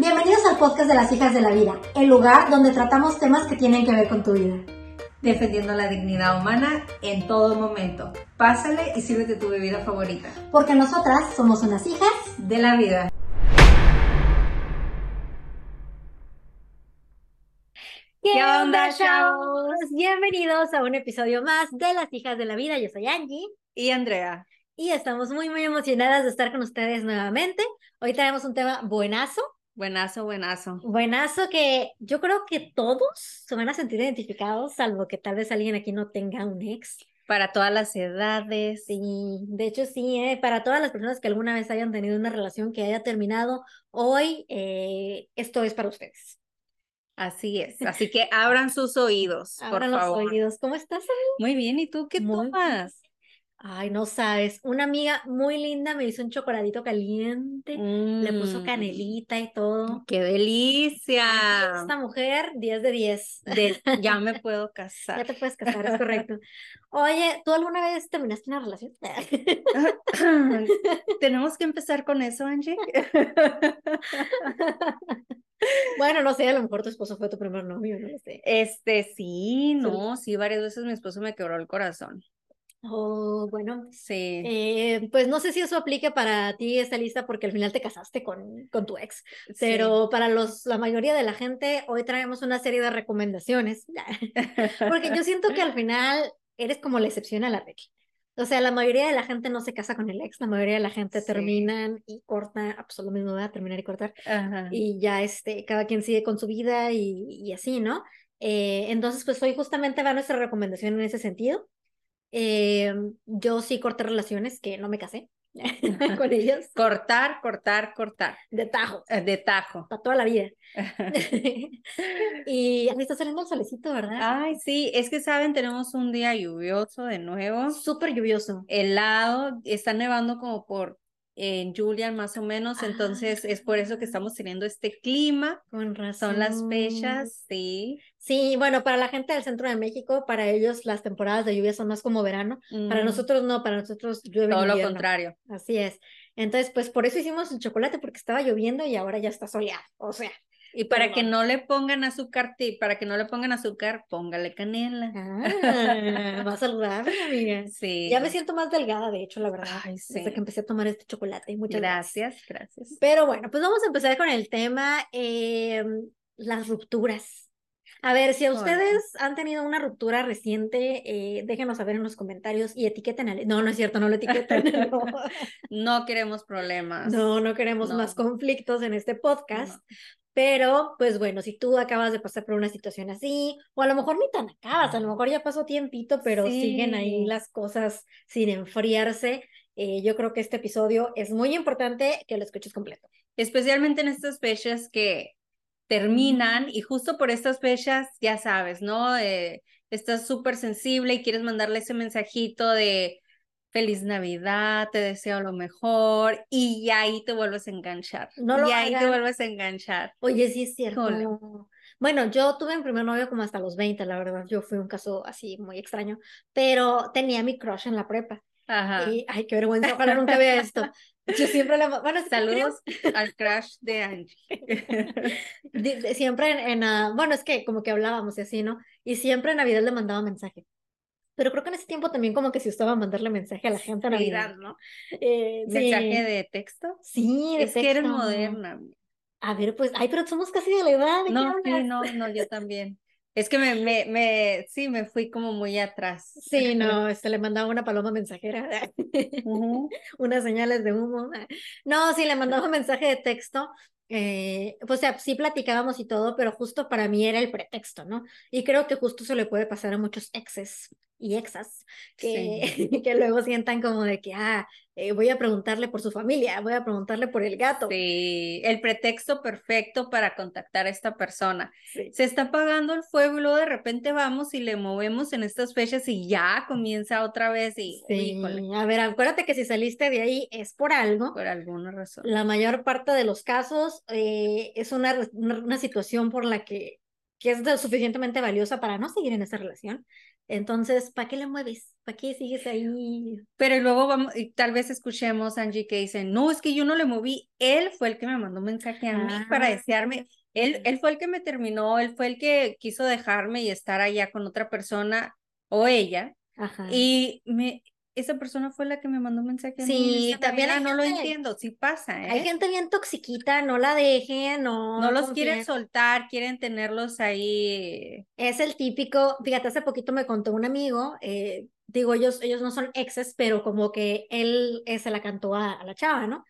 Bienvenidos al podcast de las hijas de la vida, el lugar donde tratamos temas que tienen que ver con tu vida. defendiendo la dignidad humana en todo momento. Pásale y sírvete tu bebida favorita. Porque nosotras somos unas hijas. De la vida. ¿Qué, onda, chavos? Bienvenidos a un episodio más de las hijas de la vida. Yo soy Angie Y Andrea. y estamos muy muy emocionadas de estar con ustedes nuevamente. Hoy tenemos un tema buenazo, Buenazo, buenazo. buenazo que yo creo que todos se van a sentir identificados, salvo que tal vez alguien aquí no tenga un ex. Para todas las edades. Sí, de hecho sí, ¿eh? para todas las personas que alguna vez hayan tenido una relación que haya terminado, hoy eh, esto es para ustedes. Así es. Así que abran sus oídos, por Abran los favor. oídos. ¿Cómo estás? Muy bien, ¿y tú qué Muy tomas? Ay, no sabes, una amiga muy linda me hizo un chocolatito caliente, le puso Mm, canelita y todo. ¡Qué delicia! Esta mujer, 10 de 10. De- ya me puedo Ya casar. te puedes casar, es correcto. Oye, ¿tú alguna vez terminaste una relación? Tenemos que empezar con eso, Angie. Bueno, no sé, a lo mejor tu esposo fue tu primer novio, no lo sé. Este, sí, no, sí, varias veces mi esposo me quebró el corazón. Oh, bueno, Sí. eh, pues no sé si eso aplique para ti esta lista porque al final te casaste con, con tu ex, sí. pero para los, la mayoría de la gente hoy traemos una serie de recomendaciones, porque yo siento que al final eres como la excepción a la regla. O sea, la mayoría de la gente no se casa con el ex, la mayoría de la gente Sí. terminan y corta, pues lo mismo, ¿verdad? Terminar y cortar. Ajá. y ya este, cada quien sigue con su vida y, y así, ¿no? Eh, entonces, pues hoy justamente va nuestra recomendación en ese sentido. Eh, yo sí corté relaciones que no me casé con ellos, Cortar, cortar, cortar. de tajo, eh, De tajo. para toda la vida. y ahí está saliendo el solecito, ¿verdad? Ay, sí, es que saben, tenemos un día lluvioso de nuevo, Súper lluvioso. helado, está nevando como por en Julian más o menos, entonces es por eso que estamos teniendo este clima. Con razón. Son las fechas, sí. Sí, bueno, para la gente del centro de México, para ellos las temporadas de lluvia son más como verano. Para nosotros no, para nosotros llueve todo lo contrario. Así es. Entonces, pues por eso hicimos el chocolate, porque estaba lloviendo y ahora ya está soleado. O sea, Y para que Perdón. no le pongan azúcar, para que no le pongan azúcar, póngale canela. ah, más saludable, amiga. Sí. Ya me siento más delgada, de hecho, la verdad, Ay, desde sí. que empecé a tomar este chocolate. Muchas gracias. Gracias, gracias. Pero bueno, pues vamos a empezar con el tema, eh, las rupturas. A ver, si a ustedes han tenido una ruptura reciente, eh, déjenos saber en los comentarios y etiqueten al... No, no es cierto, no lo etiqueten. No, No queremos problemas. no, no queremos No. más conflictos en este podcast. No. Pero, pues bueno, si tú acabas de pasar por una situación así, o a lo mejor ni tan acabas, a lo mejor ya pasó tiempito, pero siguen ahí las cosas sin enfriarse, eh, yo creo que este episodio es muy importante que lo escuches completo. Especialmente en estas fechas que terminan y justo por estas fechas, ya sabes, ¿no? Eh, estás súper sensible y quieres mandarle ese mensajito de feliz Navidad, te deseo lo mejor y ahí te vuelves a enganchar. No lo y ahí te hagan. vuelves a enganchar. Oye, sí es cierto. Bueno, yo tuve mi primer novio como hasta los 20, la verdad, yo fui un caso así muy extraño, pero tenía mi crush en la prepa. Ajá. Y, ay, qué vergüenza, ojalá nunca vea esto. Yo siempre le, bueno, creo- Saludos al crash de Angie. Siempre en, en, ah, bueno, es que como que hablábamos y así, ¿no? Y siempre en Navidad le mandaba mensaje. Pero creo que en ese tiempo también como que se usaba mandarle mensaje a la gente. Navidad, ¿no? Eh, sí. Mensaje de texto. Sí, de Es que eres texto. moderna. A ver, pues, ay, pero somos casi de la edad, ¿de qué No, sí, no, no, yo también. Es que me, me, me, sí, me fui como muy atrás. Sí, no, este le mandaba una paloma mensajera, unas señales de humo. No, sí, le mandaba un mensaje de texto. Eh, pues, o sea, sí platicábamos y todo, pero justo para mí era el pretexto, ¿no? Y creo que justo se le puede pasar a muchos exes y exas que, que luego sientan como de que, ah, eh, voy a preguntarle por su familia, voy a preguntarle por el gato. Sí, el pretexto perfecto para contactar a esta persona. Sí. Se está apagando el fuego y luego de repente vamos y le movemos en estas fechas y ya comienza otra vez y, Sí, a ver, acuérdate que si saliste de ahí es por algo. por alguna razón. La mayor parte de los casos eh, es una, una, una situación por la que que es suficientemente valiosa para no seguir en esa relación. Entonces, ¿para qué le mueves? ¿Para qué sigues ahí? Pero luego vamos, y tal vez escuchemos a Angie que dice, no, es que yo no le moví, él fue el que me mandó un mensaje a mí para Ah. desearme, él, él fue el que me terminó, él fue el que quiso dejarme y estar allá con otra persona o ella, Ajá. y me, esa persona fue la que me mandó un mensaje. Sí, también manera, no lo entiendo, sí pasa, ¿eh? Hay gente bien toxiquita, no la dejen, no. no los confíen. quieren soltar, quieren tenerlos ahí. Es el típico, fíjate, hace poquito me contó un amigo, eh, digo, ellos, ellos no son exes, pero como que él eh, se la cantó a, a la chava, ¿no?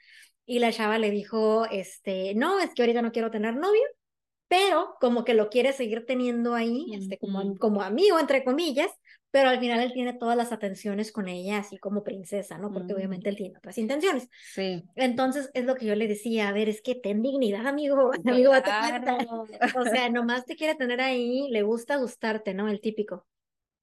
Y la chava le dijo, este, no, es que ahorita no quiero tener novio, pero como que lo quiere seguir teniendo ahí, este, como, como amigo, entre comillas, pero al final él tiene todas las atenciones con ella, así como princesa, ¿no? Porque Mm. obviamente él tiene otras intenciones. Sí. Entonces es lo que yo le decía, a ver, es que ten dignidad, amigo, amigo. Claro. O sea, nomás te quiere tener ahí, le gusta gustarte, ¿no? El típico.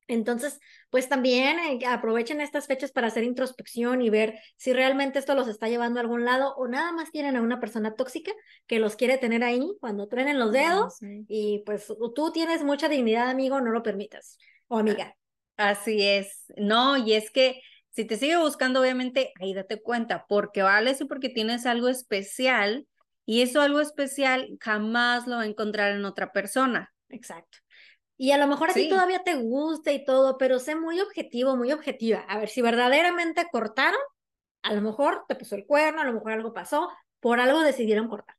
Entonces, pues también eh, aprovechen estas fechas para hacer introspección y ver si realmente esto los está llevando a algún lado o nada más tienen a una persona tóxica que los quiere tener ahí cuando truenen los dedos Sí. y pues tú tienes mucha dignidad, amigo, no lo permitas. O amiga. Así es. No, y es que si te sigue buscando, obviamente, ahí date cuenta, porque vales y porque tienes algo especial, y eso algo especial jamás lo va a encontrar en otra persona. Exacto. Y a lo mejor a ti Sí. todavía te gusta y todo, pero sé muy objetivo, muy objetiva. A ver, si verdaderamente cortaron, a lo mejor te puso el cuerno, a lo mejor algo pasó, por algo decidieron cortar.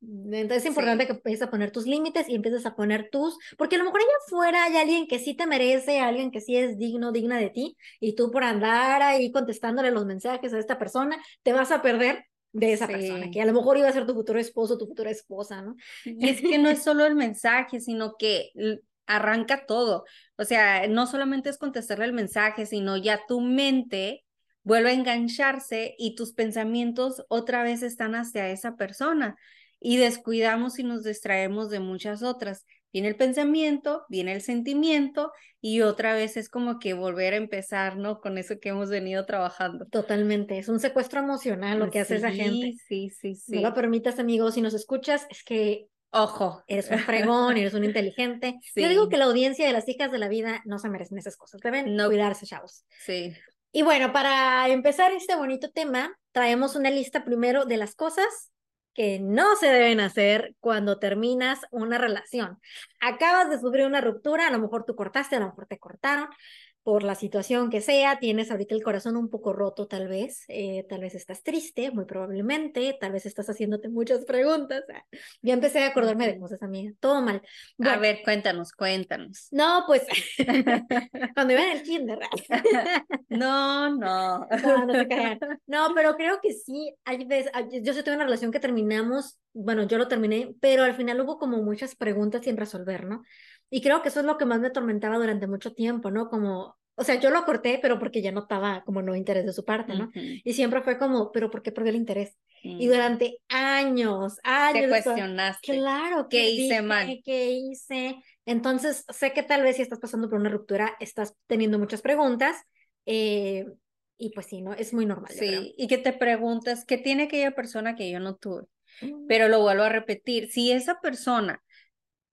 Entonces es importante que empieces a poner tus límites y empieces a poner tus, porque a lo mejor allá afuera hay alguien que sí te merece, alguien que sí es digno, digna de ti, y tú por andar ahí contestándole los mensajes a esta persona, te vas a perder de esa persona, Sí. que a lo mejor iba a ser tu futuro esposo, tu futura esposa, ¿no? Y es que no es solo el mensaje, sino que arranca todo. O sea, no solamente es contestarle el mensaje, sino ya tu mente vuelve a engancharse y tus pensamientos otra vez están hacia esa persona. Y descuidamos y nos distraemos de muchas otras. Viene el pensamiento, viene el sentimiento y otra vez es como que volver a empezar, ¿no? Con eso que hemos venido trabajando. Totalmente, es un secuestro emocional lo que hace esa gente. Sí, sí, sí. No lo permitas, amigo. Si nos escuchas, es que Ojo. eres un fregón, eres un inteligente. Yo digo que la audiencia de las hijas de la vida no se merecen esas cosas. Deben No. cuidarse, chavos. Sí. Y bueno, para empezar este bonito tema, traemos una lista primero de las cosas que no se deben hacer cuando terminas una relación. Acabas de sufrir una ruptura, a lo mejor tú cortaste, a lo mejor te cortaron por la situación que sea, tienes ahorita el corazón un poco roto tal vez, eh, tal vez estás triste, muy probablemente, tal vez estás haciéndote muchas preguntas. Ah, Ya empecé a acordarme de cosas, amiga, todo mal. A Bueno, ver, cuéntanos, cuéntanos. no, pues cuando iba en el kinder. No, no. No, no se. No, pero creo que sí, hay veces, ay, yo sí tuve una relación que terminamos, bueno, yo lo terminé, pero al final hubo como muchas preguntas sin resolver, ¿no? Y creo que eso es lo que más me atormentaba durante mucho tiempo, ¿no? Como, o sea, yo lo corté, pero porque ya notaba como no interés de su parte, ¿no? Ujú, Y siempre fue como, pero ¿por qué perdió el interés? Y ujú. durante años, Te años, estaba- cuestionaste. Claro, ¿Qué ¿qué hice dije? mal? ¿Qué hice? Entonces, sé que tal vez si estás pasando por una ruptura, estás teniendo muchas preguntas, eh, y pues sí, ¿no? Es muy normal. Sí, y que te preguntas, ¿qué tiene aquella persona que yo no tuve? Mm, Pero lo vuelvo a repetir, si esa persona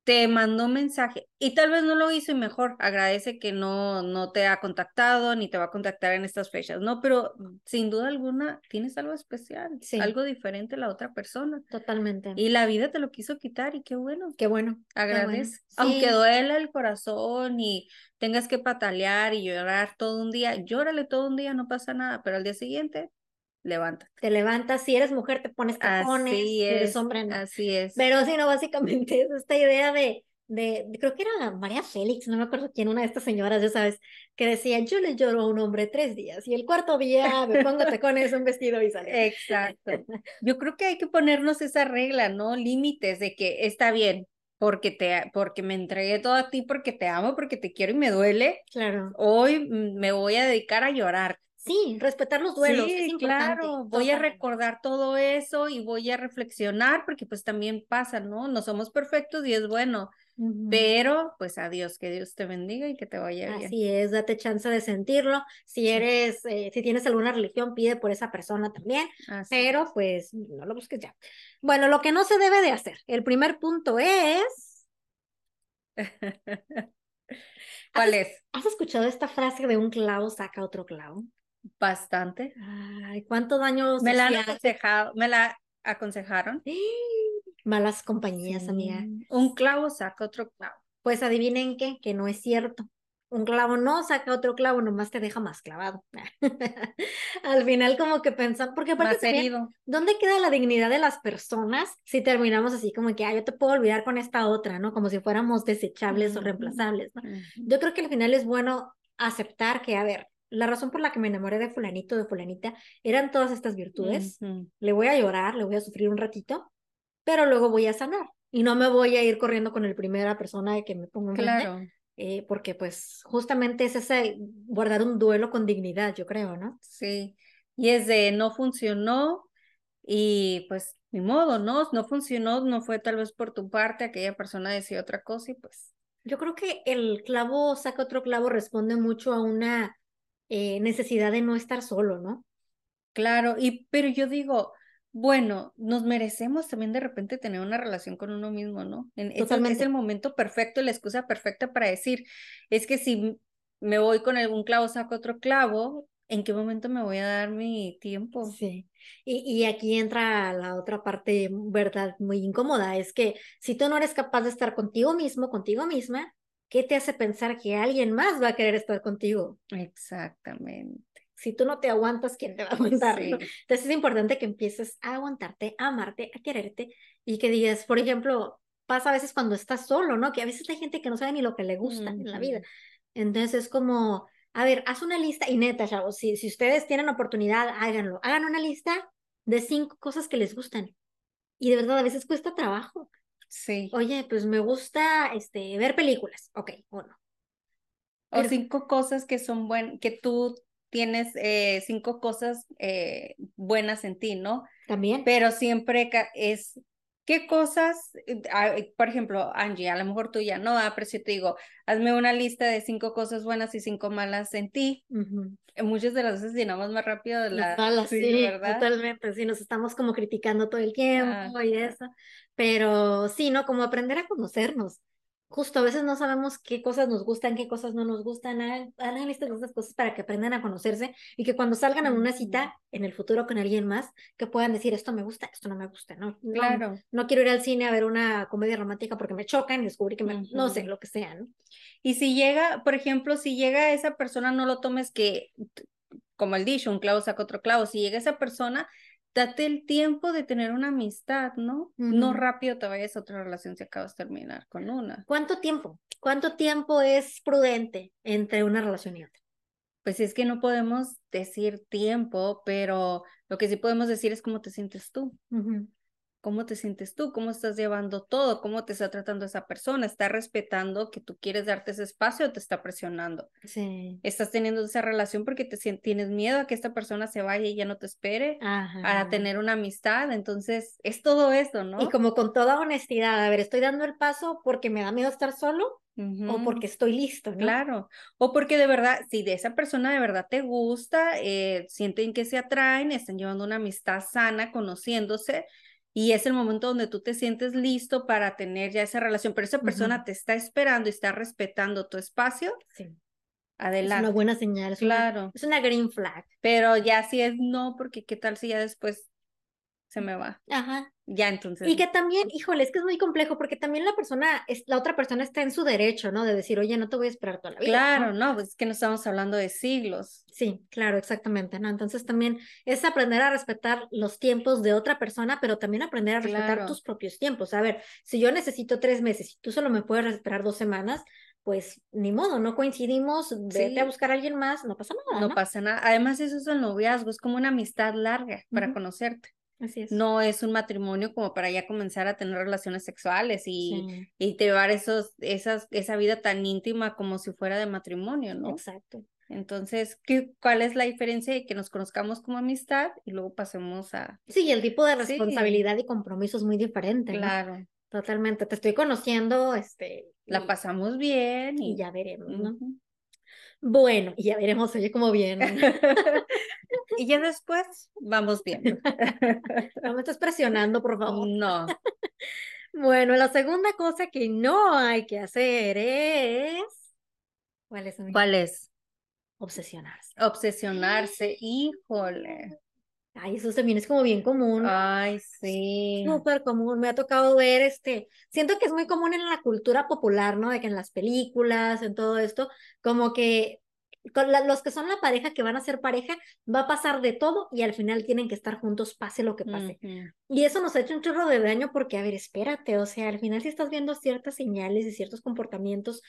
te mandó un mensaje y tal vez no lo hizo y mejor, agradece que no, no te ha contactado ni te va a contactar en estas fechas, ¿no? Pero sin duda alguna tienes algo especial, Sí. algo diferente a la otra persona. Totalmente. Y la vida te lo quiso quitar y qué bueno. Qué bueno. qué bueno. Agradece. Aunque duela el corazón y tengas que patalear y llorar todo un día, llórale todo un día, no pasa nada, pero al día siguiente, levántate. te levantas, si eres mujer te pones tacones, Así si eres es, hombre no. así es. Pero sí, no, básicamente es esta idea de, de, creo que era María Félix, no me acuerdo quién, una de estas señoras, ya sabes, que decía, yo le lloro a un hombre tres días y el cuarto día me pongo tacones, un vestido y salgo. Exacto. Yo creo que hay que ponernos esa regla, ¿no? Límites de que está bien, porque te, porque me entregué todo a ti, porque te amo, porque te quiero y me duele. Claro. Hoy mm, me voy a dedicar a llorar. Sí, respetar los duelos, es Sí, importante. claro, voy a recordar todo eso y voy a reflexionar porque pues también pasa, ¿no? No somos perfectos y es bueno, pero pues adiós, que Dios te bendiga y que te vaya bien. Así es, date chance de sentirlo. Si eres, eh, si tienes alguna religión, pide por esa persona también, Así. pero pues no lo busques ya. Bueno, lo que no se debe de hacer. El primer punto es ¿Cuál ¿Has- es? ¿Has escuchado esta frase de un clavo saca otro clavo? Bastante. Ay, ¿cuánto daño Me la han aconsejado, me la aconsejaron. Malas compañías, amiga. Un clavo saca otro clavo. Pues adivinen qué, que no es cierto. Un clavo no saca otro clavo, nomás te deja más clavado. Al final como que pensamos, porque aparte también. ¿dónde queda la dignidad de las personas si terminamos así como que, ah, yo te puedo olvidar con esta otra, ¿no? Como si fuéramos desechables o reemplazables. Yo creo que al final es bueno aceptar que, a ver, la razón por la que me enamoré de fulanito, de fulanita, eran todas estas virtudes. Le voy a llorar, le voy a sufrir un ratito, pero luego voy a sanar. Y no me voy a ir corriendo con el primera persona que me ponga enfrente, Claro, eh, porque pues justamente es ese guardar un duelo con dignidad, yo creo, ¿no? sí. Y es de no funcionó y pues ni modo, ¿no? No funcionó, no fue tal vez por tu parte, aquella persona decía otra cosa y pues Yo creo que el clavo saca otro clavo responde mucho a una eh, necesidad de no estar solo, ¿no? Claro, y pero yo digo, bueno, nos merecemos también de repente tener una relación con uno mismo, ¿no? En, es, el- es Totalmente. el momento perfecto, la excusa perfecta para decir, es que si me voy con algún clavo, saco otro clavo, ¿en qué momento me voy a dar mi tiempo? Sí. Y, y aquí entra la otra parte, verdad, muy incómoda, es que si tú no eres capaz de estar contigo mismo, contigo misma, ¿qué te hace pensar que alguien más va a querer estar contigo? Exactamente. Si tú no te aguantas, ¿quién te va a aguantar? Sí. no? Entonces es importante que empieces a aguantarte, a amarte, a quererte y que digas, por ejemplo, pasa a veces cuando estás solo, ¿no? Que a veces hay gente que no sabe ni lo que le gusta en la vida. Entonces es como, a ver, haz una lista y neta, chavos, si, si ustedes tienen oportunidad, háganlo. Hagan una lista de cinco cosas que les gustan. Y de verdad, a veces cuesta trabajo. Sí. Oye, pues me gusta este, ver películas. Ok, uno. O Pero- cinco cosas que son buenas, que tú tienes eh, cinco cosas eh, buenas en ti, ¿no? También. Pero siempre es, ¿qué cosas? eh, ah, eh, Por ejemplo, Angie, a lo mejor tú ya no, ah, pero si te digo, hazme una lista de cinco cosas buenas y cinco malas en ti. Eh, Muchas de las veces llenamos más rápido de Las la... balas, sí, sí, ¿verdad? totalmente. Sí, nos estamos como criticando todo el tiempo y Ajá. eso. Pero sí, ¿no? Como aprender a conocernos. Justo a veces no sabemos qué cosas nos gustan, qué cosas no nos gustan. Hagan listas de esas cosas para que aprendan a conocerse y que cuando salgan a una cita en el futuro con alguien más, que puedan decir esto me gusta, esto no me gusta, ¿no? No, Claro. no quiero ir al cine a ver una comedia romántica porque me chocan y descubrí que me, no sé, lo que sea, ¿no? Y si llega, por ejemplo, si llega esa persona, no lo tomes que, como el dicho, un clavo saca otro clavo. Si llega esa persona, date el tiempo de tener una amistad, ¿no? No rápido te vayas a otra relación si acabas de terminar con una. ¿Cuánto tiempo? ¿Cuánto tiempo es prudente entre una relación y otra? Pues es que no podemos decir tiempo, pero lo que sí podemos decir es cómo te sientes tú. ¿Cómo te sientes tú? ¿Cómo estás llevando todo? ¿Cómo te está tratando esa persona? ¿Está respetando que tú quieres darte ese espacio o te está presionando? Sí. estás teniendo esa relación porque te tienes miedo a que esta persona se vaya y ya no te espere, Ajá. a tener una amistad. Entonces, es todo esto, ¿no? Y como con toda honestidad, a ver, estoy dando el paso porque me da miedo estar solo o Ujú, porque estoy listo, ¿no? Claro. O porque de verdad, si de esa persona de verdad te gusta, eh, sienten que se atraen, están llevando una amistad sana, conociéndose. Y es el momento donde tú te sientes listo para tener ya esa relación, pero esa persona te está esperando y está respetando tu espacio, Sí. Es adelante. una buena señal, es una, Claro. es una green flag. Pero ya si es no, porque qué tal si ya después se me va. Ajá. Ya entonces. Y que también, híjole, es que es muy complejo porque también la persona, es, la otra persona está en su derecho, ¿no? De decir, oye, no te voy a esperar toda la vida. Claro, no, pues es que no estamos hablando de siglos. Sí, claro, exactamente, ¿no? Entonces también es aprender a respetar los tiempos de otra persona, pero también aprender a respetar Claro. tus propios tiempos. A ver, si yo necesito tres meses y tú solo me puedes esperar dos semanas, pues ni modo, no coincidimos, vete a Sí. buscar a alguien más, no pasa nada, No ¿no? pasa nada. Además, eso es el noviazgo, es como una amistad larga para conocerte. Así es. No es un matrimonio como para ya comenzar a tener relaciones sexuales y, Sí, y llevar esos, esas, esa vida tan íntima como si fuera de matrimonio, ¿no? exacto. Entonces, ¿qué, ¿cuál es la diferencia de que nos conozcamos como amistad y luego pasemos a... Sí, y el tipo de Sí. responsabilidad y compromiso es muy diferente, ¿no? Claro, Totalmente. Te estoy conociendo, este, la y, pasamos bien y y... ya veremos, ¿no? Bueno, y ya veremos, oye, cómo bien. y ya después vamos viendo. No me estás presionando, por favor. No, Bueno, la segunda cosa que no hay que hacer es... ¿Cuál es? amiga? ¿Cuál es? Obsesionarse. Obsesionarse, híjole. Ay, eso también es como bien común. Ay, sí. Súper común, me ha tocado ver este, siento que es muy común en la cultura popular, ¿no? De que en las películas, en todo esto, como que con la- los que son la pareja que van a ser pareja, va a pasar de todo y al final tienen que estar juntos, pase lo que pase. Ujú. Y eso nos ha hecho un chorro de daño porque, a ver, espérate, o sea, al final si estás viendo ciertas señales y ciertos comportamientos,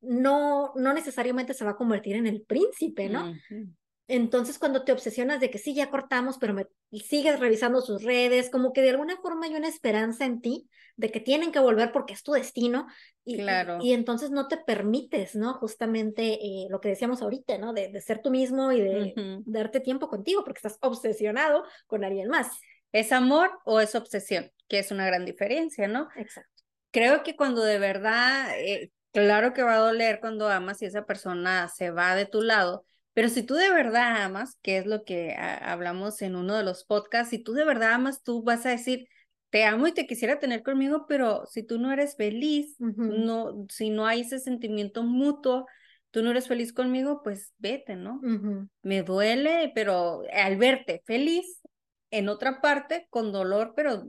no, no necesariamente se va a convertir en el príncipe, ¿no? Ujú. Entonces, cuando te obsesionas de que sí, ya cortamos, pero me sigues revisando sus redes, como que de alguna forma hay una esperanza en ti de que tienen que volver porque es tu destino y, Claro. y, entonces no te permites, ¿no? Justamente eh, lo que decíamos ahorita, ¿no? De, de ser tú mismo y de darte tiempo contigo porque estás obsesionado con alguien más. ¿Es amor o es obsesión? Que es una gran diferencia, ¿no? Exacto. Creo que cuando de verdad, eh, claro que va a doler cuando amas y esa persona se va de tu lado, pero si tú de verdad amas, que es lo que hablamos en uno de los podcasts, si tú de verdad amas, tú vas a decir, te amo y te quisiera tener conmigo, pero si tú no eres feliz, no, si no hay ese sentimiento mutuo, tú no eres feliz conmigo, pues vete, ¿no? Me duele, pero al verte feliz en otra parte, con dolor, pero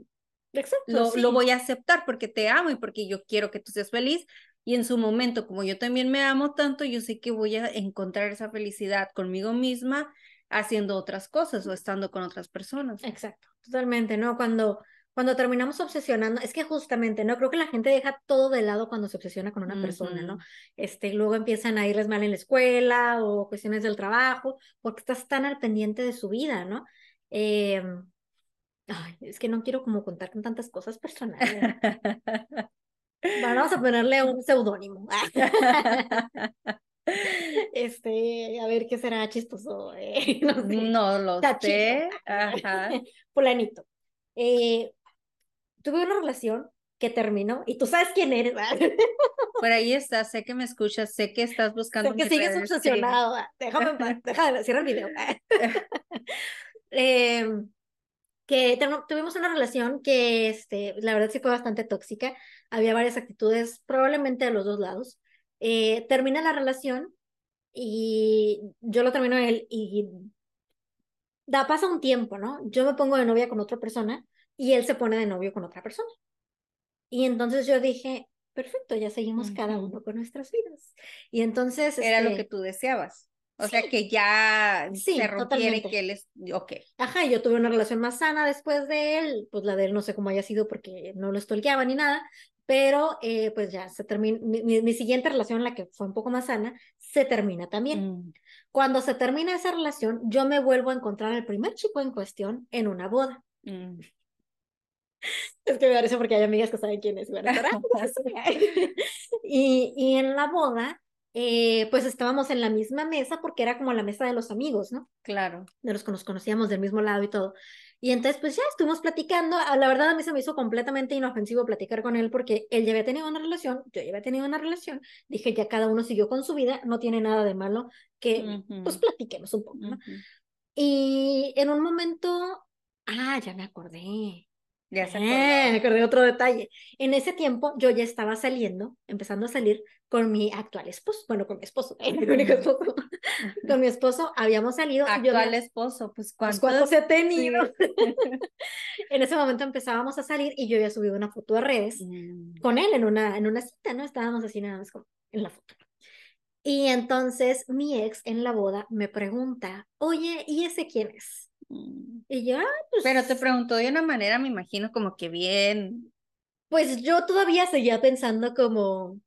Exacto. lo, sí. lo voy a aceptar porque te amo y porque yo quiero que tú seas feliz. Y en su momento, como yo también me amo tanto, yo sé que voy a encontrar esa felicidad conmigo misma haciendo otras cosas o estando con otras personas. Exacto, totalmente, ¿no? Cuando, cuando terminamos obsesionando, es que justamente, ¿no? Creo que la gente deja todo de lado cuando se obsesiona con una persona, ¿no? Este, luego empiezan a irles mal en la escuela o cuestiones del trabajo, porque estás tan al pendiente de su vida, ¿no? Eh, ay, es que no quiero como contar con tantas cosas personales. Vamos a ponerle un seudónimo. Este, a ver qué será chistoso. eh, no sé. No lo Tachito. sé. Ajá. Fulanito. Eh, tuve una relación que terminó y tú sabes quién eres. ¿verdad? Por ahí estás, sé que me escuchas, sé que estás buscando. Sé que sigues redes, obsesionado. Déjame déjame, cierra el video. Eh, que tuvimos una relación que, este, la verdad sí fue bastante tóxica. Había varias actitudes, probablemente de los dos lados. Eh, termina la relación y yo lo termino a él y da, pasa un tiempo, ¿no? Yo me pongo de novia con otra persona y él se pone de novio con otra persona. Y entonces yo dije, perfecto, ya seguimos cada Ujú. uno con nuestras vidas. Y entonces, Era lo este, que tú deseabas. O sea, sí. que ya Sí, se totalmente. que él es. Ok. Ajá, yo tuve una relación más sana después de él, pues la de él no sé cómo haya sido porque no lo stalkeaba ni nada, pero eh, pues ya se termina, mi, mi- mi siguiente relación, la que fue un poco más sana, se termina también. Mm. Cuando se termina esa relación, yo me vuelvo a encontrar al primer chico en cuestión en una boda. Mm. Es que me parece porque hay amigas que saben quién es, pues, y, y en la boda, eh, pues estábamos en la misma mesa porque era como la mesa de los amigos, ¿no? Claro. de los que nos conocíamos del mismo lado y todo. Y entonces, pues ya estuvimos platicando. Ah, La verdad, a mí se me hizo completamente inofensivo platicar con él porque él ya había tenido una relación, yo ya había tenido una relación. Dije, ya cada uno siguió con su vida, no tiene nada de malo que, pues, Ujú, platiquemos un poco. Y en un momento, ah, ya me acordé. Ya se acordó. me acordé otro detalle. En ese tiempo yo ya estaba saliendo, empezando a salir con mi actual esposo, bueno, con mi esposo, mi único esposo. Con mi esposo habíamos salido. yo Actual había- esposo, pues pues, cuántos. ¿cuántos he tenido? Sí. En ese momento empezábamos a salir y yo había subido una foto a redes Mm. con él en una, en una cita, ¿no? Estábamos así nada más como en la foto. Y entonces mi ex en la boda me pregunta, oye, ¿y ese quién es? Mm. Y yo, ah, pues, Pero te preguntó de una manera, me imagino, como que bien. pues yo todavía seguía pensando como,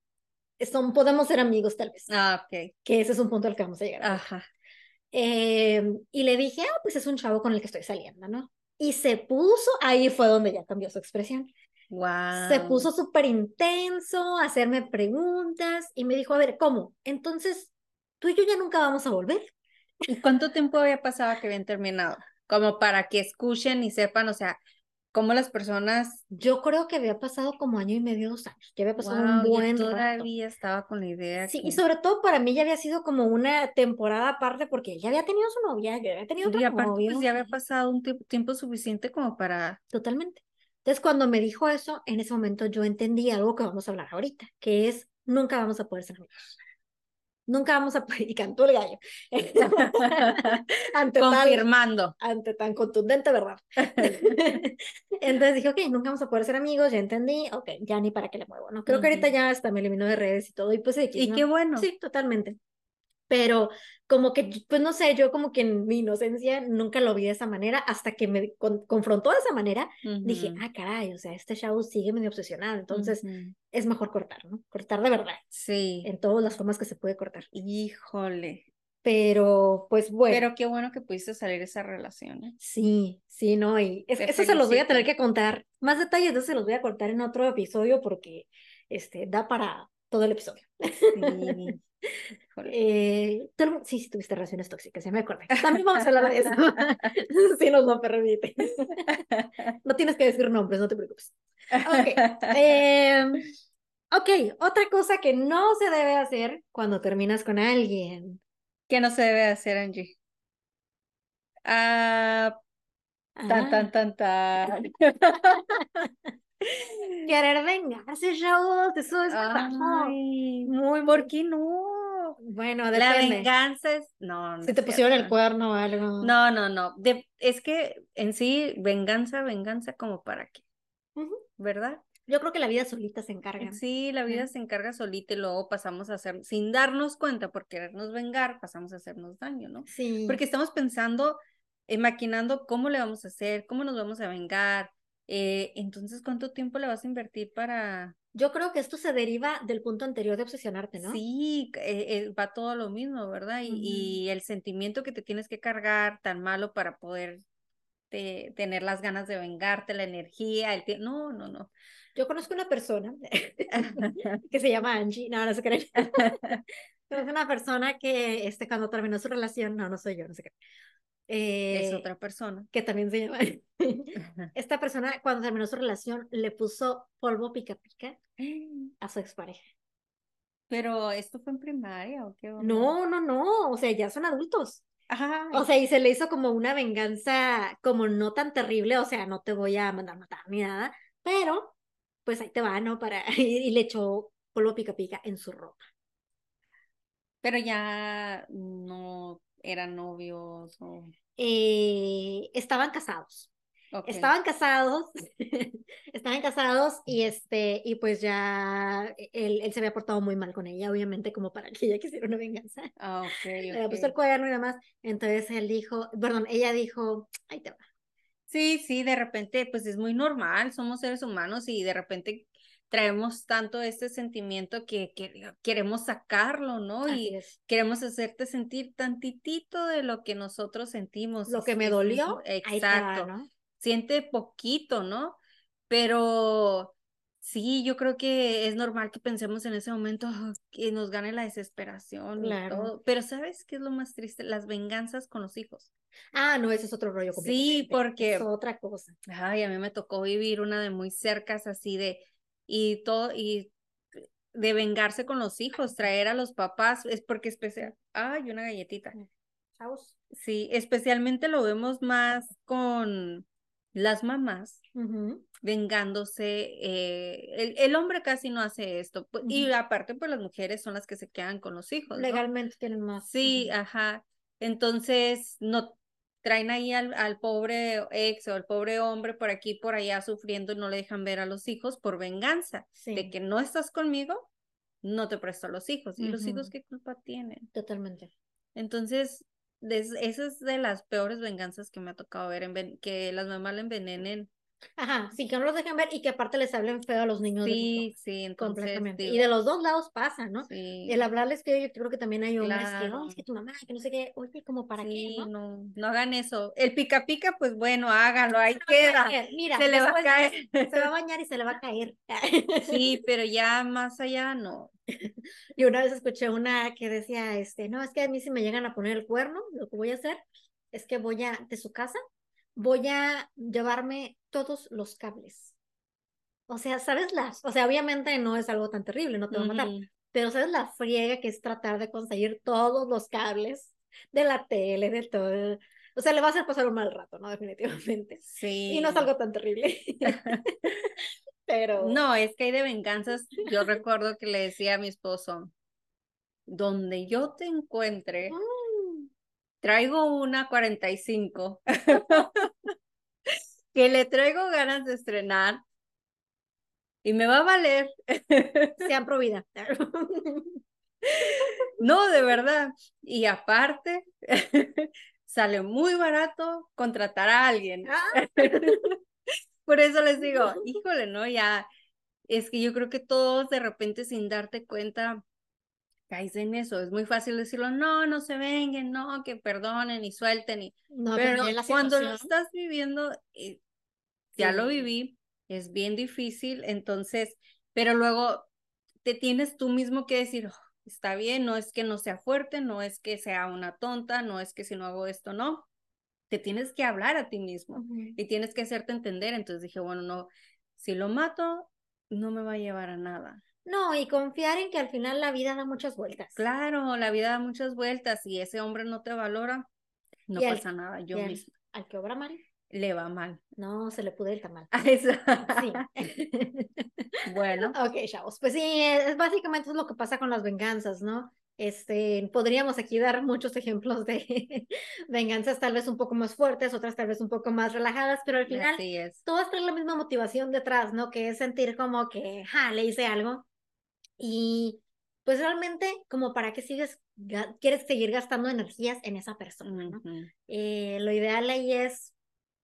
son, podemos ser amigos tal vez, Ah, ok. que ese es un punto al que vamos a llegar. Ajá. Eh, y le dije, ah, pues es un chavo con el que estoy saliendo, ¿no? Y se puso, ahí fue donde ya cambió su expresión. Wow. Se puso súper intenso a hacerme preguntas y me dijo, a ver, ¿cómo? Entonces, tú y yo ya nunca vamos a volver. ¿Y cuánto tiempo había pasado que habían terminado? Como para que escuchen y sepan, o sea, cómo las personas. Yo creo que había pasado como año y medio, dos años, ya había pasado un Wow, yo buen rato. todavía estaba con la idea Sí, que y sobre todo para mí ya había sido como una temporada aparte porque ya había tenido su novia, yo había tenido otro y aparte novio. pues ya había pasado un tiempo, tiempo suficiente como para Totalmente. Entonces, cuando me dijo eso, en ese momento yo entendí algo que vamos a hablar ahorita, que es nunca vamos a poder ser amigos. Nunca vamos a poder, y cantó el gallo. ante Confirmando. ante tan contundente, ¿verdad? Entonces dije, ok, nunca vamos a poder ser amigos, ya entendí, ok, ya ni para qué le muevo, ¿no? Creo que ahorita ya hasta me eliminó de redes y todo, y pues Y qué bueno. Sí, totalmente pero como que, pues no sé, yo como que en mi inocencia nunca lo vi de esa manera, hasta que me confrontó de esa manera, dije, ah, caray, o sea, este show sigue medio obsesionado, entonces es mejor cortar, ¿no? Cortar de verdad. Sí. En todas las formas que se puede cortar. Híjole. Pero, pues bueno. Pero qué bueno que pudiste salir de esa relación. ¿eh? Sí, sí, no, y eso se los voy a tener que contar. Más detalles de eso se los voy a contar en otro episodio porque este, da para todo el episodio. Sí. Eh, sí, sí, tuviste relaciones tóxicas, ya me acordé. También vamos a hablar de eso. sí, nos lo permite. no tienes que decir nombres, no te preocupes. Ok. Em, ok, otra cosa que no se debe hacer cuando terminas con alguien. ¿Qué no se debe hacer, Angie? Ah, tan, tan, tan, tan. Querer vengarse, chavos, eso es muy, ¿por qué no? Bueno, depende. La venganza es, no, Si te pusieron el cuerno o algo. No, no, no, es que en sí, venganza, venganza, como para qué, ¿verdad? Yo creo que la vida solita se encarga. Sí, la vida se encarga solita y luego pasamos a hacer, sin darnos cuenta por querernos vengar, pasamos a hacernos daño, ¿no? Sí. Porque estamos pensando, eh, maquinando cómo le vamos a hacer, cómo nos vamos a vengar, eh, entonces, ¿cuánto tiempo le vas a invertir para...? Yo creo que esto se deriva del punto anterior de obsesionarte, ¿no? Sí, eh, eh, va todo lo mismo, ¿verdad? Y, el sentimiento que te tienes que cargar tan malo para poder tener las ganas de vengarte, la energía, el tiempo. No, no, no. Yo conozco una persona que se llama Angie, no, no se creen. es una persona que este, cuando terminó su relación, no, no soy yo, no sé qué es eh, otra persona. Que también se llama. Esta persona, cuando terminó su relación, le puso polvo pica pica a su expareja. Pero esto fue en primaria o qué? No, no, no. O sea, ya son adultos. O sea, y se le hizo como una venganza, como no tan terrible. O sea, no te voy a mandar matar ni nada. Pero, pues ahí te va, ¿no? Para. Y, le echó polvo pica pica en su ropa. Pero ya no eran novios o... Eh, estaban casados. Estaban casados, estaban casados y este, y pues ya él, él, se había portado muy mal con ella, obviamente, como para que ella quisiera una venganza. Ah, ok. Le había puesto el cuaderno y demás. Entonces él dijo, perdón, ella dijo, ahí te va. Sí, sí, de repente, pues es muy normal, somos seres humanos y de repente traemos tanto este sentimiento que, queremos sacarlo, ¿no? y queremos hacerte sentir tantitito de lo que nosotros sentimos. Lo que me dolió. Exacto. Siente poquito, ¿no? Pero sí, yo creo que es normal que pensemos en ese momento que nos gane la desesperación y todo. Pero ¿sabes qué es lo más triste? Las venganzas con los hijos. Ah, no, ese es otro rollo. Sí, porque... Es otra cosa. Ay, a mí me tocó vivir una de muy cercas así de y todo, y de vengarse con los hijos, traer a los papás, es porque especial, ay, una galletita. Sí, especialmente lo vemos más con las mamás vengándose. Eh, el, hombre casi no hace esto. Y aparte, pues las mujeres son las que se quedan con los hijos. Legalmente tienen más. Sí, ajá. Entonces, no, traen ahí al, al, pobre ex o al pobre hombre por aquí, por allá sufriendo y no le dejan ver a los hijos por venganza de que no estás conmigo, no te presto a los hijos. ¿Y los hijos qué culpa tienen? Totalmente. Entonces, esa es de las peores venganzas que me ha tocado ver, en, que las mamás le envenenen Ajá, sí, que no los dejen ver y que aparte les hablen feo a los niños. Sí, sí, completamente. Y de los dos lados pasa, ¿no? Sí. El hablarles que yo creo que también hay hombres que, no, es que tu mamá, que no sé qué, oye, como para qué, ¿no? ¿no? no, hagan eso. El pica pica, pues bueno, háganlo, ahí queda. Mira, se le va a caer. Se va a bañar y se le va a caer. Sí, pero ya más allá no. Y una vez escuché una que decía, este, no, es que a mí si me llegan a poner el cuerno, lo que voy a hacer es que voy a, de su casa, voy a llevarme todos los cables. O sea, ¿sabes las? O sea, obviamente no es algo tan terrible, no te va a matar, pero ¿sabes la friega que es tratar de conseguir todos los cables de la tele, de todo? O sea, le va a hacer pasar un mal rato, ¿no? Definitivamente. Sí. Y no es algo tan terrible. Pero. No, es que hay de venganzas. Yo recuerdo que le decía a mi esposo, donde yo te encuentre, Mm, traigo una 45 que le traigo ganas de estrenar y me va a valer. sean pro vida. No, de verdad. Y aparte, sale muy barato contratar a alguien. Ah, Por eso les digo, híjole, ¿no? Ya, es que yo creo que todos de repente sin darte cuenta caes en eso. Es muy fácil decirlo, no, no se vengan, no, que perdonen y suelten. Y... no, Pero cuando lo estás viviendo, eh, ya lo viví, es bien difícil, entonces, pero luego te tienes tú mismo que decir, "Oh, está bien, no es que no sea fuerte, no es que sea una tonta, no es que si no hago esto, no. Te tienes que hablar a ti mismo y tienes que hacerte entender. Entonces dije, bueno, no, si lo mato, no me va a llevar a nada. No, y confiar en que al final la vida da muchas vueltas. Claro, la vida da muchas vueltas y ese hombre no te valora, no al- pasa nada, yo y al- que obra mal, le va mal. no se le pude el tamal. Sí. Bueno, Ok, chavos. Pues sí, es básicamente es lo que pasa con las venganzas, ¿no? Este, podríamos aquí dar muchos ejemplos de venganzas tal vez un poco más fuertes, otras tal vez un poco más relajadas, pero al final así es. todas traen la misma motivación detrás, ¿no? Que es sentir como que, ja, le hice algo. Y pues realmente, como para qué sigues, quieres seguir gastando energías en esa persona. Eh, lo ideal ahí es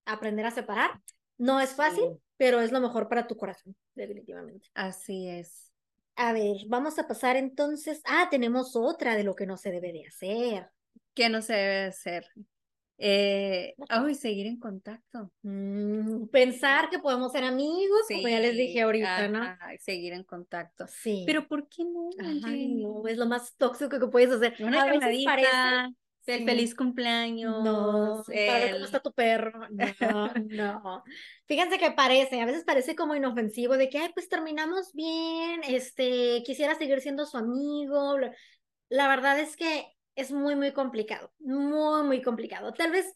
aprender a separar. No es fácil, Sí. pero es lo mejor para tu corazón, definitivamente. Así es. A ver, vamos a pasar entonces. Ah, tenemos otra de lo que no se debe de hacer. ¿Qué no se debe hacer? Eh, ay, seguir en contacto. Mm, pensar que podemos ser amigos, como ya les dije ahorita, ¿no? ajá, seguir en contacto. Sí. Pero ¿por qué no? Oye? no, es lo más tóxico que puedes hacer. Una a veces llamadita, parece. el sí. feliz cumpleaños. No, para ver cómo está tu perro. No, no. Fíjense que parece, a veces parece como inofensivo de que, ay, pues terminamos bien, este, quisiera seguir siendo su amigo. La verdad es que es muy, muy complicado, muy, muy complicado. Tal vez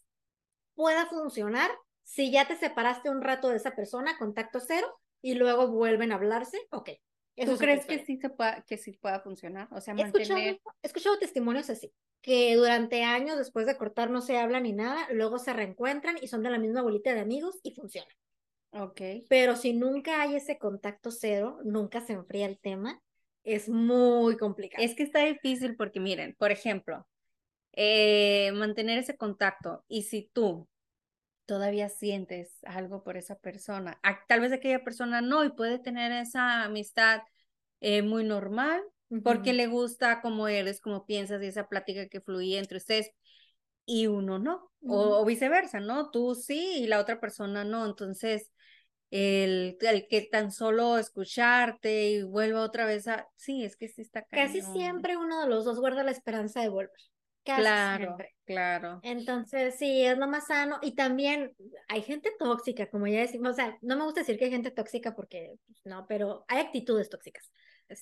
pueda funcionar si ya te separaste un rato de esa persona, contacto cero, y luego vuelven a hablarse, ok. Eso ¿Tú crees que sí se pueda, que sí pueda funcionar? O sea, He escuchado, mantener. he escuchado testimonios así, que durante años después de cortar no se hablan ni nada, luego se reencuentran y son de la misma bolita de amigos y funciona. Ok. Pero si nunca hay ese contacto cero, nunca se enfría el tema, es muy complicado. Es que está difícil porque miren, por ejemplo, eh, mantener ese contacto y si tú todavía sientes algo por esa persona, tal vez aquella persona no y puede tener esa amistad eh, muy normal porque le gusta cómo eres, cómo piensas y esa plática que fluía entre ustedes y uno no, o viceversa, ¿no? Tú sí y la otra persona no, entonces el, el que tan solo escucharte y vuelva otra vez a, sí, es que sí está Casi cañón. siempre uno de los dos guarda la esperanza de volver. Casi Claro, siempre. claro. Entonces, sí, es lo más sano. Y también hay gente tóxica, como ya decimos. O sea, no me gusta decir que hay gente tóxica porque, pues, no, pero hay actitudes tóxicas.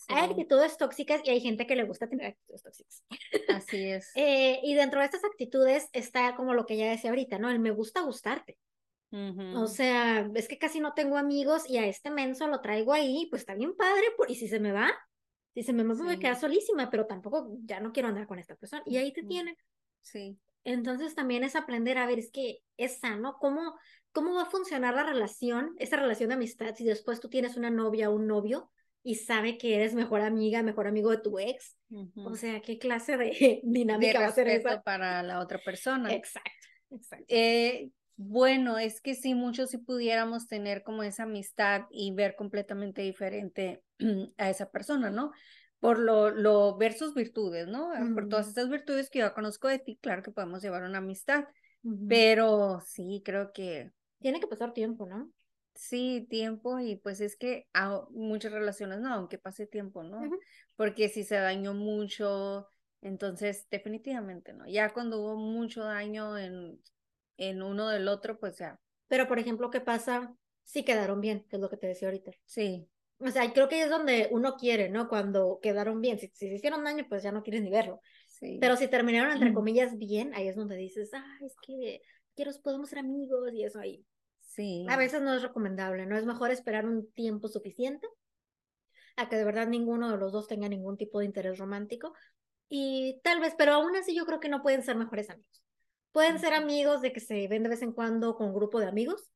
Hay actitudes tóxicas y hay gente que le gusta tener actitudes tóxicas. así es. Eh, y dentro de estas actitudes está como lo que ya decía ahorita, ¿no? El me gusta gustarte. Ujú. O sea, es que casi no tengo amigos y a este menso lo traigo ahí, pues está bien padre. por- Y si se me va, si se me va, me voy a Sí. quedar solísima, pero tampoco ya no quiero andar con esta persona. Y ahí te Ujú. tienen. Sí, Entonces también es aprender a ver, es que es sano, ¿cómo, cómo va a funcionar la relación, esa relación de amistad, si después tú tienes una novia o un novio y sabe que eres mejor amiga, mejor amigo de tu ex. ujú. O sea, ¿qué clase de de dinámica va a ser esa? para la otra persona. Exacto, exacto. Eh, bueno, es que sí, muchos sí pudiéramos tener como esa amistad y ver completamente diferente a esa persona, ¿no? Por lo, lo, ver sus virtudes, ¿no? Ah, Por todas estas virtudes que yo conozco de ti, claro que podemos llevar una amistad, pero sí, creo que Tiene que pasar tiempo, ¿no? sí, tiempo y pues es que a muchas relaciones no, aunque pase tiempo, ¿no? Porque si se dañó mucho, entonces definitivamente no. Ya cuando hubo mucho daño en, en uno del otro, pues ya, Pero, por ejemplo, ¿qué pasa si quedaron bien? Que es lo que te decía ahorita. sí, O sea, creo que ahí es donde uno quiere, ¿no? Cuando quedaron bien. Si, si se hicieron daño, pues ya no quieres ni verlo. Sí. Pero si terminaron, entre comillas, bien, ahí es donde dices, ah, es que quiero, podemos ser amigos y eso ahí. Sí. A veces no es recomendable, ¿no? Es mejor esperar un tiempo suficiente a que de verdad ninguno de los dos tenga ningún tipo de interés romántico. Y tal vez, pero aún así yo creo que no pueden ser mejores amigos. Pueden ser amigos de que se ven de vez en cuando con un grupo de amigos,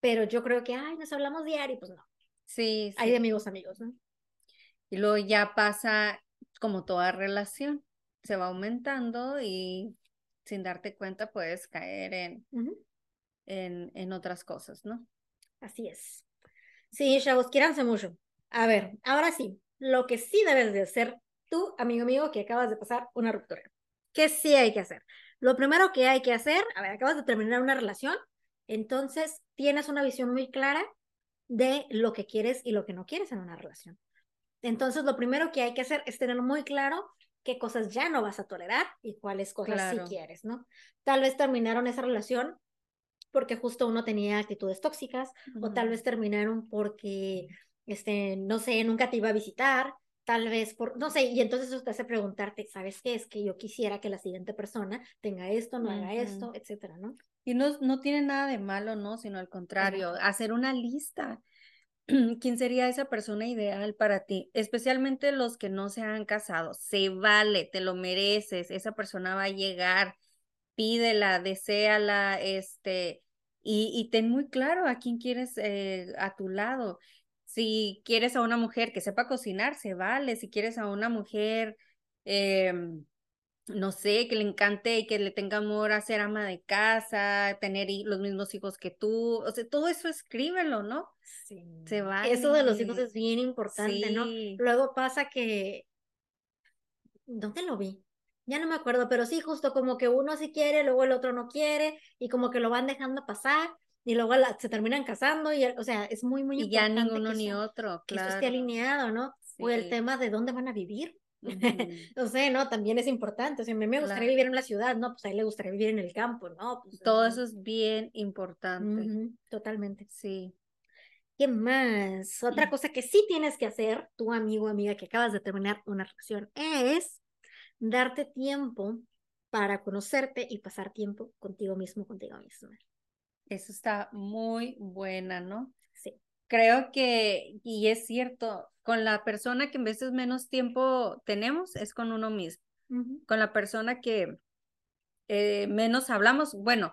pero yo creo que, ay, nos hablamos diario, pues no. Sí, sí. Hay de amigos amigos, ¿no? Y luego ya pasa como toda relación, se va aumentando y sin darte cuenta puedes caer en, en, en otras cosas, ¿no? Así es. Sí, chavos, quiéranse mucho. A ver, ahora sí, lo que sí debes de hacer tú, amigo mío, que acabas de pasar una ruptura. ¿Qué sí hay que hacer? Lo primero que hay que hacer, a ver, acabas de terminar una relación, entonces tienes una visión muy clara de lo que quieres y lo que no quieres en una relación. Entonces, lo primero que hay que hacer es tener muy claro qué cosas ya no vas a tolerar y cuáles cosas sí quieres, ¿no? Tal vez terminaron esa relación porque justo uno tenía actitudes tóxicas o tal vez terminaron porque este, no sé, nunca te iba a visitar, tal vez por, no sé, y entonces eso te hace preguntarte, ¿sabes qué? Es que yo quisiera que la siguiente persona tenga esto, no haga esto, etcétera, ¿no? Y no, no tiene nada de malo, ¿no? Sino al contrario, hacer una lista. ¿Quién sería esa persona ideal para ti? Especialmente los que no se han casado. Se vale, te lo mereces, esa persona va a llegar, pídela, deséala, este, y, y ten muy claro a quién quieres eh, a tu lado. Si quieres a una mujer que sepa cocinar, se vale. Si quieres a una mujer, em, no sé, que le encante y que le tenga amor a ser ama de casa, tener los mismos hijos que tú, o sea, todo eso escríbelo, ¿no? Sí. Se vale. Eso de los hijos es bien importante, ¿no? Luego pasa que, ¿dónde lo vi? Ya no me acuerdo, pero sí, justo como que uno sí quiere, luego el otro no quiere, y como que lo van dejando pasar, y luego se terminan casando y, o sea, es muy, muy y importante. ya ninguno ni otro, claro. Que eso esté alineado, ¿no? O el tema de dónde van a vivir. no sé, ¿no? También es importante. O sea, a mí me gustaría vivir en la ciudad, ¿no? Pues a él le gustaría vivir en el campo, ¿no? Pues, Todo eso es bien importante. Totalmente. Sí. ¿Qué más? Otra cosa que sí tienes que hacer, tu amigo o amiga que acabas de terminar una relación, es darte tiempo para conocerte y pasar tiempo contigo mismo, contigo misma. Eso está muy buena, ¿no? Sí. Creo que, y es cierto, con la persona que en veces menos tiempo tenemos es con uno mismo. Con la persona que eh, menos hablamos, bueno,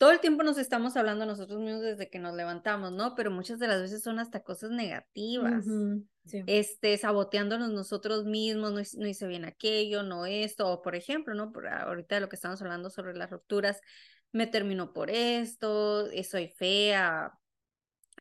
todo el tiempo nos estamos hablando nosotros mismos desde que nos levantamos, ¿no? Pero muchas de las veces son hasta cosas negativas. Este, saboteándonos nosotros mismos, no, no, hice bien aquello, no esto, o por ejemplo, ¿no? Por ahorita de lo que estamos hablando sobre las rupturas, me terminó por esto, eh, soy fea,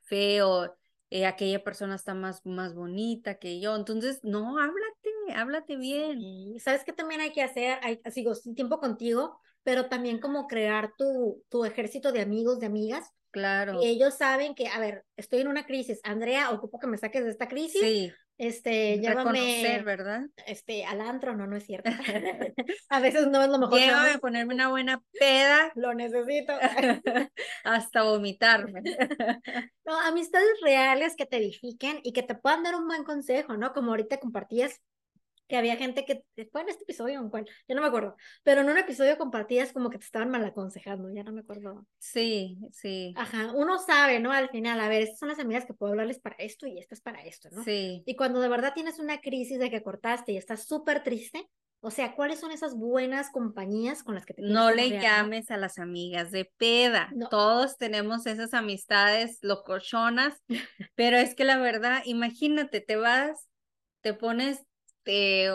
feo, eh, aquella persona está más, más bonita que yo. Entonces, no, háblate, háblate bien. ¿Sabes qué también hay que hacer? Hay, sigo tiempo contigo, pero también como crear tu, tu ejército de amigos, de amigas. Claro. Y ellos saben que, a ver, estoy en una crisis. Andrea, ocupo que me saques de esta crisis. Sí. Este, llévame. ¿verdad? Este, al antro, no, no es cierto. a veces no es lo mejor. Llévame a ponerme una buena peda. Lo necesito. Hasta vomitarme. no, amistades reales que te edifiquen y que te puedan dar un buen consejo, ¿no? Como ahorita compartías que había gente que, fue en este episodio, en cuál, ya no me acuerdo, pero en un episodio compartías como que te estaban mal aconsejando, ya no me acuerdo. Sí, sí. Ajá, uno sabe, ¿no? Al final, a ver, estas son las amigas que puedo hablarles para esto y estas para esto, ¿no? Sí. Y cuando de verdad tienes una crisis de que cortaste y estás súper triste, o sea, ¿cuáles son esas buenas compañías con las que te No le llames a las amigas de peda. Todos tenemos esas amistades locochonas, pero es que la verdad, imagínate, te vas, te pones te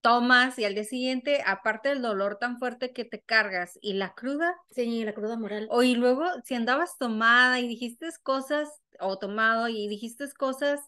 tomas y al día siguiente, aparte del dolor tan fuerte que te cargas y la cruda. Sí, la cruda moral. O y luego, si andabas tomada y dijiste cosas, o tomado y dijiste cosas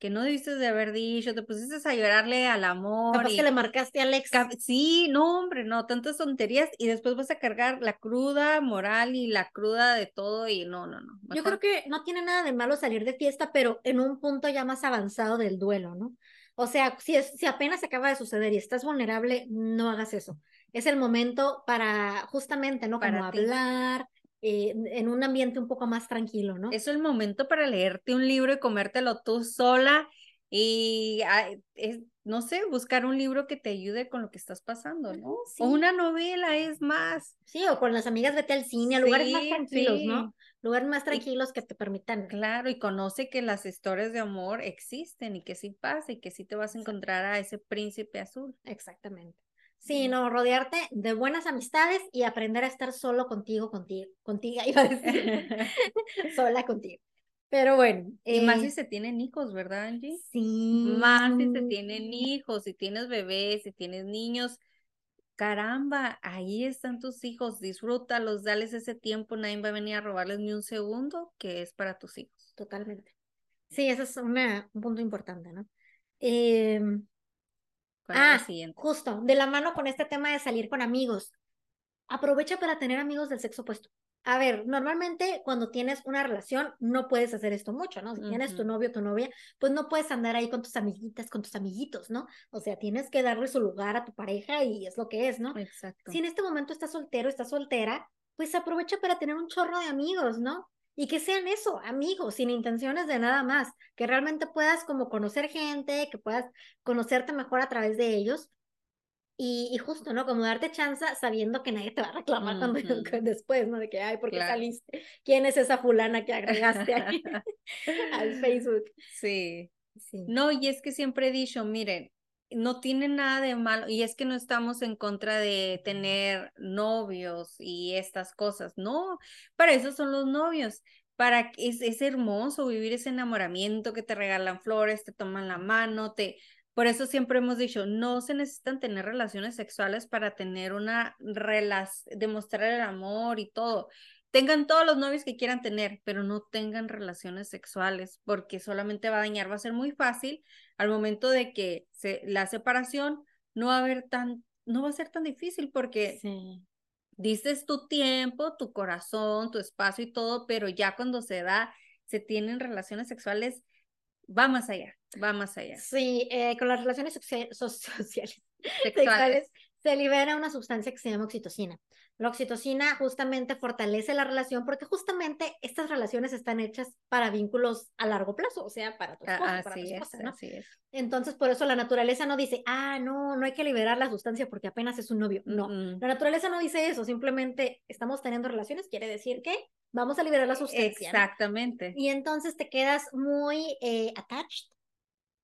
que no debiste de haber dicho, te pusiste a llorarle al amor. Capaz que le marcaste a Alex. Sí, no, hombre, no, tantas tonterías y después vas a cargar la cruda moral y la cruda de todo y no, no, no. Yo creo que no tiene nada de malo salir de fiesta, pero en un punto ya más avanzado del duelo, ¿no? O sea, si, es, si apenas acaba de suceder y estás vulnerable, no hagas eso. Es el momento para justamente, ¿no? Como hablar eh, en un ambiente un poco más tranquilo, ¿no? Es el momento para leerte un libro y comértelo tú sola Y es, no sé, buscar un libro que te ayude con lo que estás pasando, ¿no? Sí. O una novela es más. Sí, o con las amigas vete al cine, a lugares más Sí, tranquilos, sí. ¿no? Lugares más tranquilos que te permitan. Claro, y conoce que las historias de amor existen y que sí pasa y que sí te vas a encontrar a ese príncipe azul. Exactamente. Sí, no, rodearte de buenas amistades y aprender a estar solo contigo, contigo, contigo, iba a decir, sola contigo. Pero bueno. Y más si eh, se tienen hijos, ¿verdad, Angie? Sí. Más si se tienen hijos, si tienes bebés, si tienes niños. Caramba, ahí están tus hijos, disfrútalos, dales ese tiempo, nadie va a venir a robarles ni un segundo que es para tus hijos. Totalmente. Sí, ese es una, un punto importante, ¿no? Em, ¿Cuál es la ah, justo, de la mano con este tema de salir con amigos. Aprovecha para tener amigos del sexo opuesto. A ver, normalmente cuando tienes una relación no puedes hacer esto mucho, ¿no? Si tienes tu novio tu novia, pues no puedes andar ahí con tus amiguitas, con tus amiguitos, ¿no? O sea, tienes que darle su lugar a tu pareja y es lo que es, ¿no? Exacto. Si en este momento estás soltero, estás soltera, pues aprovecha para tener un chorro de amigos, ¿no? Y que sean eso, amigos, sin intenciones de nada más, que realmente puedas como conocer gente, que puedas conocerte mejor a través de ellos. Y, y justo, ¿no? Como darte chance sabiendo que nadie te va a reclamar cuando, después, ¿no? De que, ay, ¿por qué Claro. saliste? ¿Quién es esa fulana que agregaste ahí al Facebook? Sí. Sí. No, y es que siempre he dicho, miren, no tiene nada de malo, y es que no estamos en contra de tener novios y estas cosas, no, para eso son los novios, para que es, es hermoso vivir ese enamoramiento que te regalan flores, te toman la mano, te, por eso siempre hemos dicho, no se necesitan tener relaciones sexuales para tener una relación, demostrar el amor y todo. Tengan todos los novios que quieran tener, pero no tengan relaciones sexuales, porque solamente va a dañar, va a ser muy fácil al momento de que se, la separación no va a haber tan, no va a ser tan difícil porque Sí. dices tu tiempo, tu corazón, tu espacio y todo, pero ya cuando se da, se tienen relaciones sexuales, va más allá, va más allá. Sí, eh, con las relaciones socia- so- sociales, Sexuales. sexuales se libera una sustancia que se llama oxitocina. La oxitocina justamente fortalece la relación porque justamente estas relaciones están hechas para vínculos a largo plazo, o sea, para tu esposo, Ah, para tu es, esposa, ¿no? así es. Entonces, por eso la naturaleza no dice, ah, no, no hay que liberar la sustancia porque apenas es un novio. No, Mm, la naturaleza no dice eso, simplemente estamos teniendo relaciones, quiere decir que vamos a liberar la sustancia. ¿no? Exactamente. Y entonces te quedas muy eh, attached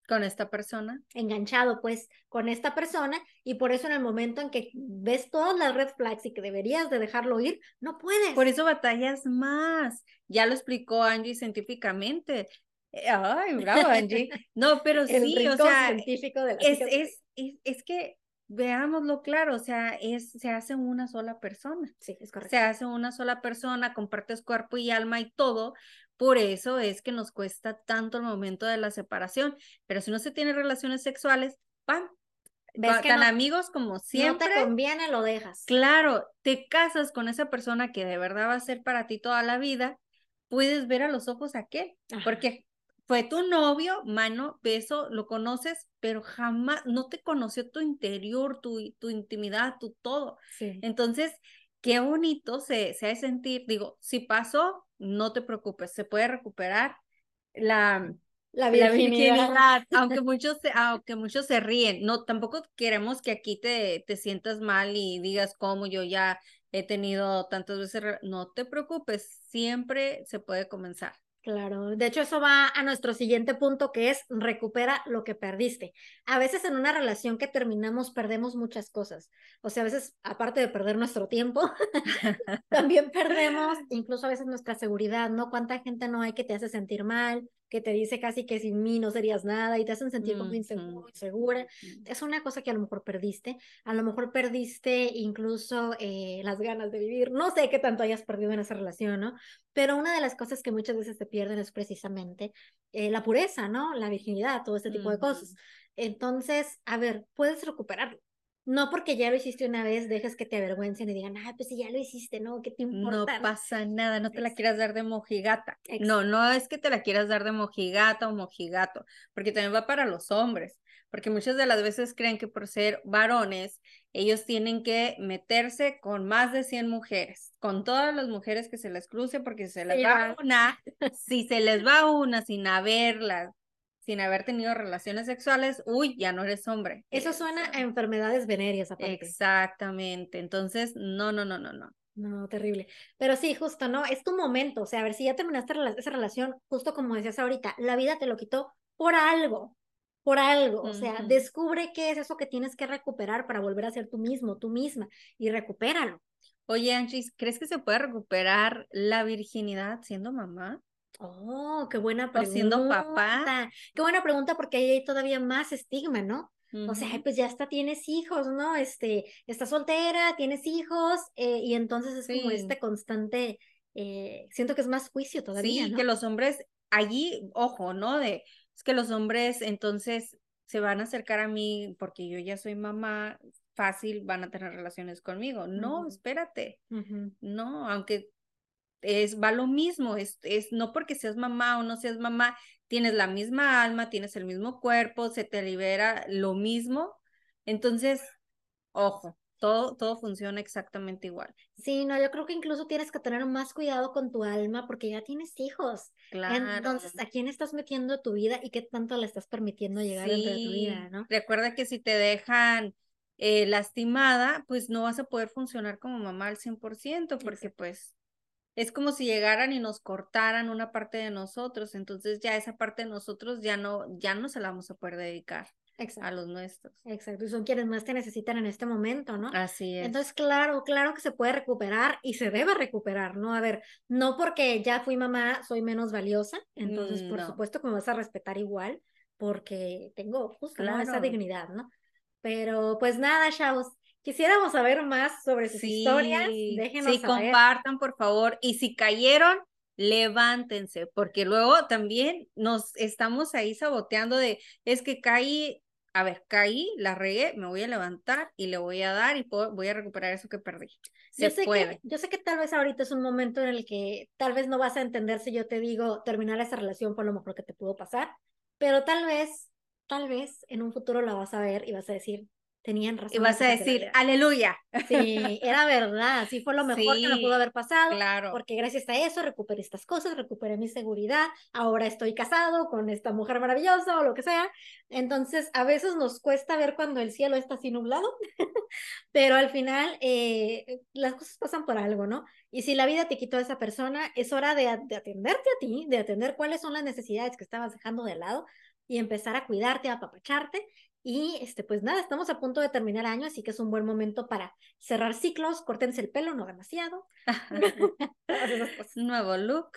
Con esta persona. enganchado pues con esta persona y por eso en el momento en que ves todas las red flags y que deberías de dejarlo ir, no puedes. Por eso batallas más. Ya lo explicó Angie científicamente. Eh, Ay, bravo, Angie. No, pero sí, o sea, científico de la es, es, es, es que veámoslo claro, o sea, es, se hace una sola persona. Sí, es correcto. Se hace una sola persona, compartes cuerpo y alma y todo. Por eso es que nos cuesta tanto el momento de la separación. Pero si no se tiene relaciones sexuales, ¡pam! ¿Ves que tan no- amigos como siempre. No te conviene, lo dejas. Claro, te casas con esa persona que de verdad va a ser para ti toda la vida, puedes ver a los ojos a aquel, Ajá. porque fue tu novio, mano, beso, lo conoces, pero jamás, no te conoció tu interior, tu, tu intimidad, tu todo. Sí. Entonces, qué bonito se, se ha de sentir, digo, si pasó, no te preocupes, se puede recuperar la, La la virginidad. virginidad, aunque muchos, se- aunque muchos se ríen, no, tampoco queremos que aquí te, te sientas mal y digas cómo yo ya he tenido tantas veces, re-". no te preocupes, siempre se puede comenzar. Claro, de hecho eso va a nuestro siguiente punto que es recupera lo que perdiste. A veces en una relación que terminamos perdemos muchas cosas. O sea, a veces aparte de perder nuestro tiempo, también perdemos incluso a veces nuestra seguridad, ¿no? ¿Cuánta gente no hay que te hace sentir mal, que te dice casi que sin mí no serías nada y te hacen sentir como inseguro, Ujú. insegura? Es una cosa que a lo mejor perdiste, a lo mejor perdiste incluso eh, las ganas de vivir, no sé qué tanto hayas perdido en esa relación, ¿no? Pero una de las cosas que muchas veces se pierden es precisamente eh, la pureza, ¿no? La virginidad, todo este tipo de cosas. Ujú. Entonces, a ver, puedes recuperarlo. No porque ya lo hiciste una vez, dejes que te avergüencen y digan, ah, pues si ya lo hiciste, ¿no? ¿Qué te No importa? pasa nada, no te la quieras dar de mojigata. No, no es que te la quieras dar de mojigata o mojigato, porque también va para los hombres, porque muchas de las veces creen que por ser varones, ellos tienen que meterse con más de 100 mujeres, con todas las mujeres que se les cruce, porque si se les va va. una, si se les va una sin haberla sin haber tenido relaciones sexuales, uy, ya no eres hombre. Eso suena a enfermedades venéreas aparte. Exactamente. Entonces, no, no, no, no, no. No, terrible. Pero sí, justo, ¿no? Es tu momento. O sea, a ver, si ya terminaste esa relación, justo como decías ahorita, la vida te lo quitó por algo, por algo. O sea, descubre qué es eso que tienes que recuperar para volver a ser tú mismo, tú misma, y recupéralo. Oye, Angie, ¿crees que se puede recuperar la virginidad siendo mamá? Oh, qué buena pregunta. Siendo papá. Qué buena pregunta porque ahí hay todavía más estigma, ¿no? O sea, pues ya está, tienes hijos, ¿no? Este, estás soltera, tienes hijos, eh, y entonces es como este constante, eh, siento que es más juicio todavía. Sí, que los hombres, allí, ojo, ¿no? De, es que los hombres entonces se van a acercar a mí porque yo ya soy mamá, fácil van a tener relaciones conmigo. No, espérate. No, aunque es, va lo mismo, es, es no porque seas mamá o no seas mamá, tienes la misma alma, tienes el mismo cuerpo, se te libera lo mismo. Entonces, ojo, todo, todo funciona exactamente igual. Sí, no, yo creo que incluso tienes que tener más cuidado con tu alma porque ya tienes hijos. Claro. Entonces, ¿a quién estás metiendo tu vida y qué tanto le estás permitiendo llegar dentro de tu vida, no? Recuerda que si te dejan eh, lastimada, pues no vas a poder funcionar como mamá al 100% porque pues es como si llegaran y nos cortaran una parte de nosotros, entonces ya esa parte de nosotros ya no, ya no se la vamos a poder dedicar a los nuestros. Exacto, y son quienes más te necesitan en este momento, ¿no? Así es. Entonces, claro, claro que se puede recuperar y se debe recuperar, ¿no? A ver, no porque ya fui mamá soy menos valiosa, entonces mm, por supuesto que me vas a respetar igual porque tengo justo esa dignidad, ¿no? Pero pues nada, chavos, Quisiéramos saber más sobre sus historias. Déjenos sí, compartan, por favor. Y si cayeron, levántense, porque luego también nos estamos ahí saboteando de, es que caí, a ver, caí, la regué, me voy a levantar y le voy a dar y voy a recuperar eso que perdí. Se yo sé puede. Que, yo sé que tal vez ahorita es un momento en el que tal vez no vas a entender si yo te digo terminar esa relación por lo mejor que te pudo pasar, pero tal vez, tal vez en un futuro la vas a ver y vas a decir, tenían razón. Y vas a decir, aleluya. Sí, era verdad, sí fue lo mejor que me pudo haber pasado. Claro. Porque gracias a eso recuperé estas cosas, recuperé mi seguridad, ahora estoy casado con esta mujer maravillosa o lo que sea. Entonces, a veces nos cuesta ver cuando el cielo está así nublado, pero al final eh, las cosas pasan por algo, ¿no? Y si la vida te quitó a esa persona, es hora de, de atenderte a ti, de atender cuáles son las necesidades que estabas dejando de lado y empezar a cuidarte, a apapacharte y este, pues nada, estamos a punto de terminar año, así que es un buen momento para cerrar ciclos, córtense el pelo, no demasiado. Nuevo look.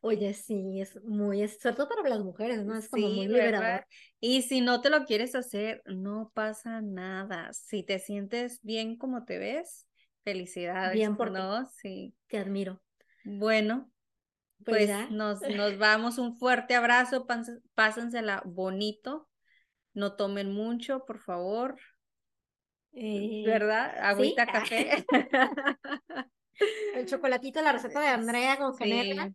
Oye, sí, es muy, es, sobre todo para las mujeres, ¿no? Es como muy liberador. Y si no te lo quieres hacer, no pasa nada. Si te sientes bien como te ves, felicidades. Bien por ¿no? Sí. Te admiro. Bueno, pues, pues nos, nos vamos. Un fuerte abrazo, pásensela bonito no tomen mucho, por favor. Eh, ¿Verdad? Agüita, café. El chocolatito, la receta de Andrea con canela.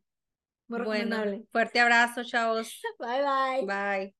Muy bueno, fuerte abrazo, chavos. Bye, bye. Bye.